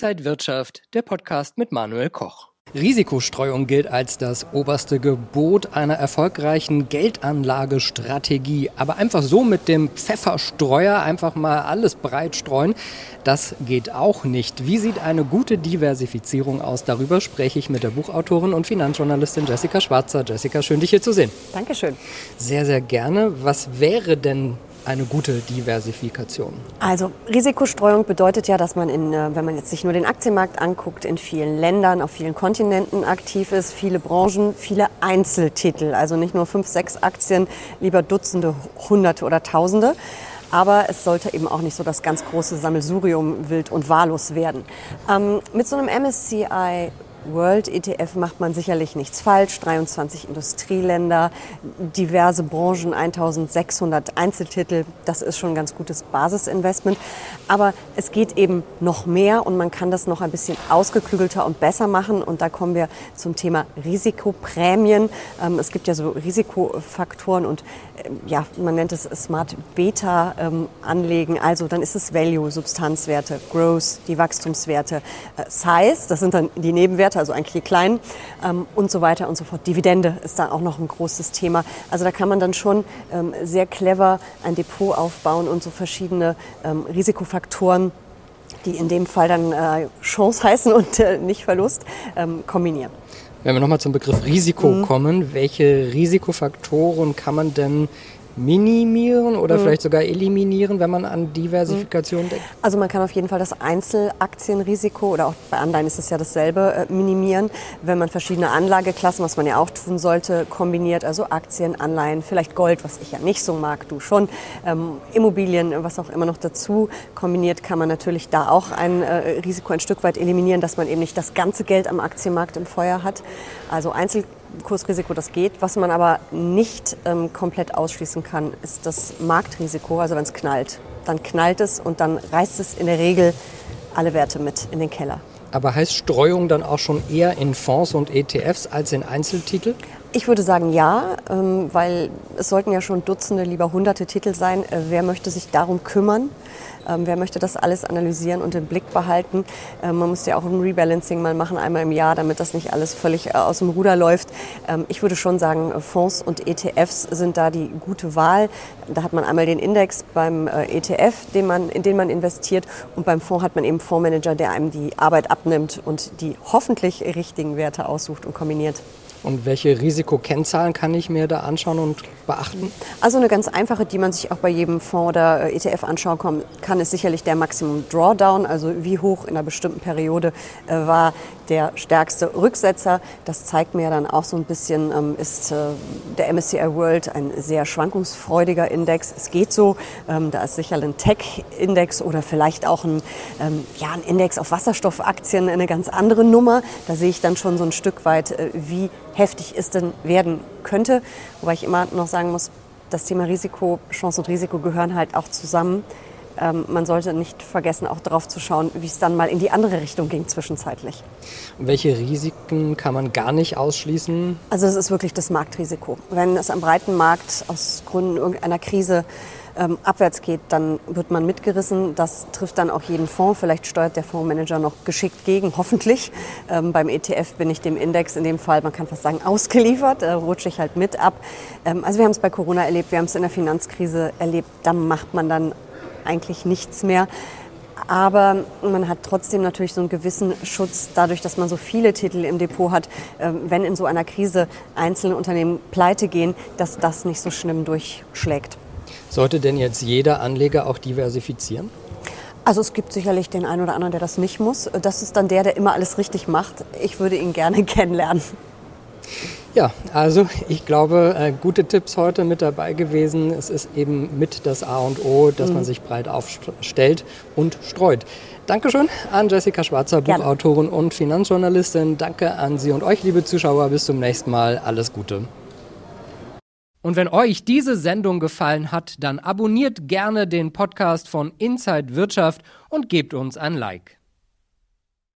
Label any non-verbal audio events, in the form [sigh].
Inside Wirtschaft, der Podcast mit Manuel Koch. Risikostreuung gilt als das oberste Gebot einer erfolgreichen Geldanlagestrategie. Aber einfach so mit dem Pfefferstreuer einfach mal alles breit streuen, das geht auch nicht. Wie sieht eine gute Diversifizierung aus? Darüber spreche ich mit der Buchautorin und Finanzjournalistin Jessica Schwarzer. Jessica, schön dich hier zu sehen. Dankeschön. Sehr, sehr gerne. Was wäre denn eine gute Diversifikation? Also Risikostreuung bedeutet ja, dass man, in, äh, wenn man jetzt sich nur den Aktienmarkt anguckt, in vielen Ländern, auf vielen Kontinenten aktiv ist, viele Branchen, viele Einzeltitel. Also nicht nur fünf, sechs Aktien, lieber Dutzende, Hunderte oder Tausende. Aber es sollte eben auch nicht so das ganz große Sammelsurium wild und wahllos werden. Ähm, mit so einem MSCI World ETF macht man sicherlich nichts falsch. 23 Industrieländer, diverse Branchen, 1600 Einzeltitel. Das ist schon ein ganz gutes Basisinvestment. Aber es geht eben noch mehr und man kann das noch ein bisschen ausgeklügelter und besser machen. Und da kommen wir zum Thema Risikoprämien. Ähm, es gibt ja so Risikofaktoren und ähm, ja, man nennt es Smart Beta ähm, anlegen. Also dann ist es Value, Substanzwerte, Growth, die Wachstumswerte, äh, Size, das sind dann die Nebenwerte also eigentlich klein ähm, und so weiter und so fort. Dividende ist da auch noch ein großes Thema. Also da kann man dann schon ähm, sehr clever ein Depot aufbauen und so verschiedene ähm, Risikofaktoren die in dem Fall dann äh, Chance heißen und äh, nicht Verlust, ähm, kombinieren. Wenn wir nochmal zum Begriff Risiko mhm. kommen, welche Risikofaktoren kann man denn minimieren oder mhm. vielleicht sogar eliminieren, wenn man an Diversifikation mhm. denkt? Also man kann auf jeden Fall das Einzelaktienrisiko oder auch bei Anleihen ist es ja dasselbe äh, minimieren, wenn man verschiedene Anlageklassen, was man ja auch tun sollte, kombiniert, also Aktien, Anleihen, vielleicht Gold, was ich ja nicht so mag, du schon, ähm, Immobilien, was auch immer noch dazu kombiniert, kann man natürlich da auch ein äh, Risiko ein Stück weit eliminieren, dass man eben nicht das ganze Geld am Aktienmarkt im Feuer hat. Also Einzel Kursrisiko, das geht. Was man aber nicht ähm, komplett ausschließen kann, ist das Marktrisiko. Also wenn es knallt, dann knallt es und dann reißt es in der Regel alle Werte mit in den Keller. Aber heißt Streuung dann auch schon eher in Fonds und ETFs als in Einzeltitel? Ich würde sagen ja, ähm, weil es sollten ja schon Dutzende, lieber hunderte Titel sein. Äh, wer möchte sich darum kümmern? Ähm, wer möchte das alles analysieren und im Blick behalten? Ähm, man muss ja auch ein Rebalancing mal machen, einmal im Jahr, damit das nicht alles völlig äh, aus dem Ruder läuft. ich würde schon sagen, Fonds und ETFs sind da die gute Wahl. Da hat man einmal den Index beim äh, ETF, den man, in den man investiert, und beim Fonds hat man eben Fondsmanager, der einem die Arbeit abnimmt und die hoffentlich richtigen Werte aussucht und kombiniert. Und welche Risikokennzahlen kann ich mir da anschauen und beachten? Also eine ganz einfache, die man sich auch bei jedem Fonds oder äh, ETF anschauen kann, ist sicherlich der Maximum Drawdown, also wie hoch in einer bestimmten Periode äh, war der stärkste Rücksetzer. Das zeigt mir dann auch so ein bisschen, ähm, ist äh, der MSCI World ein sehr schwankungsfreudiger Index. Es geht so, ähm, da ist sicher ein Tech-Index oder vielleicht auch ein, ähm, ja, ein Index auf Wasserstoffaktien eine ganz andere Nummer. Da sehe ich dann schon so ein Stück weit, wie heftig es denn werden könnte. Wobei ich immer noch sagen muss, das Thema Risiko, Chance und Risiko gehören halt auch zusammen. Ähm, man sollte nicht vergessen, auch darauf zu schauen, wie es dann mal in die andere Richtung ging zwischenzeitlich. welche Risiken kann man gar nicht ausschließen? Also es ist wirklich das Marktrisiko. Wenn es am breiten Markt aus Gründen irgendeiner Krise ähm, abwärts geht, dann wird man mitgerissen. Das trifft dann auch jeden Fonds. Vielleicht steuert der Fondsmanager noch geschickt gegen, [laughs] hoffentlich. Ähm, beim ETF bin ich dem Index in dem Fall, man kann fast sagen, ausgeliefert. Da rutsche ich halt mit ab. Ähm, also wir haben es bei Corona erlebt, wir haben es in der Finanzkrise erlebt. Da macht man dann eigentlich nichts mehr. Aber man hat trotzdem natürlich so einen gewissen Schutz dadurch, dass man so viele Titel im Depot hat, ähm, wenn in so einer Krise einzelne Unternehmen pleite gehen, dass das nicht so schlimm durchschlägt. Sollte denn jetzt jeder Anleger auch diversifizieren? Also es gibt sicherlich den einen oder anderen, der das nicht muss. Das ist dann der, der immer alles richtig macht. Ich würde ihn gerne [laughs] kennenlernen. Ja, also ich glaube, äh, gute Tipps heute mit dabei gewesen. Es ist eben mit das A und O, dass mhm. man sich breit aufstellt und streut. Dankeschön an Jessica Schwarzer, Gerne. Buchautorin und Finanzjournalistin. Danke an Sie und euch, liebe Zuschauer. Bis zum nächsten Mal. Alles Gute. Und wenn euch diese Sendung gefallen hat, dann abonniert gerne den Podcast von Inside Wirtschaft und gebt uns ein Like.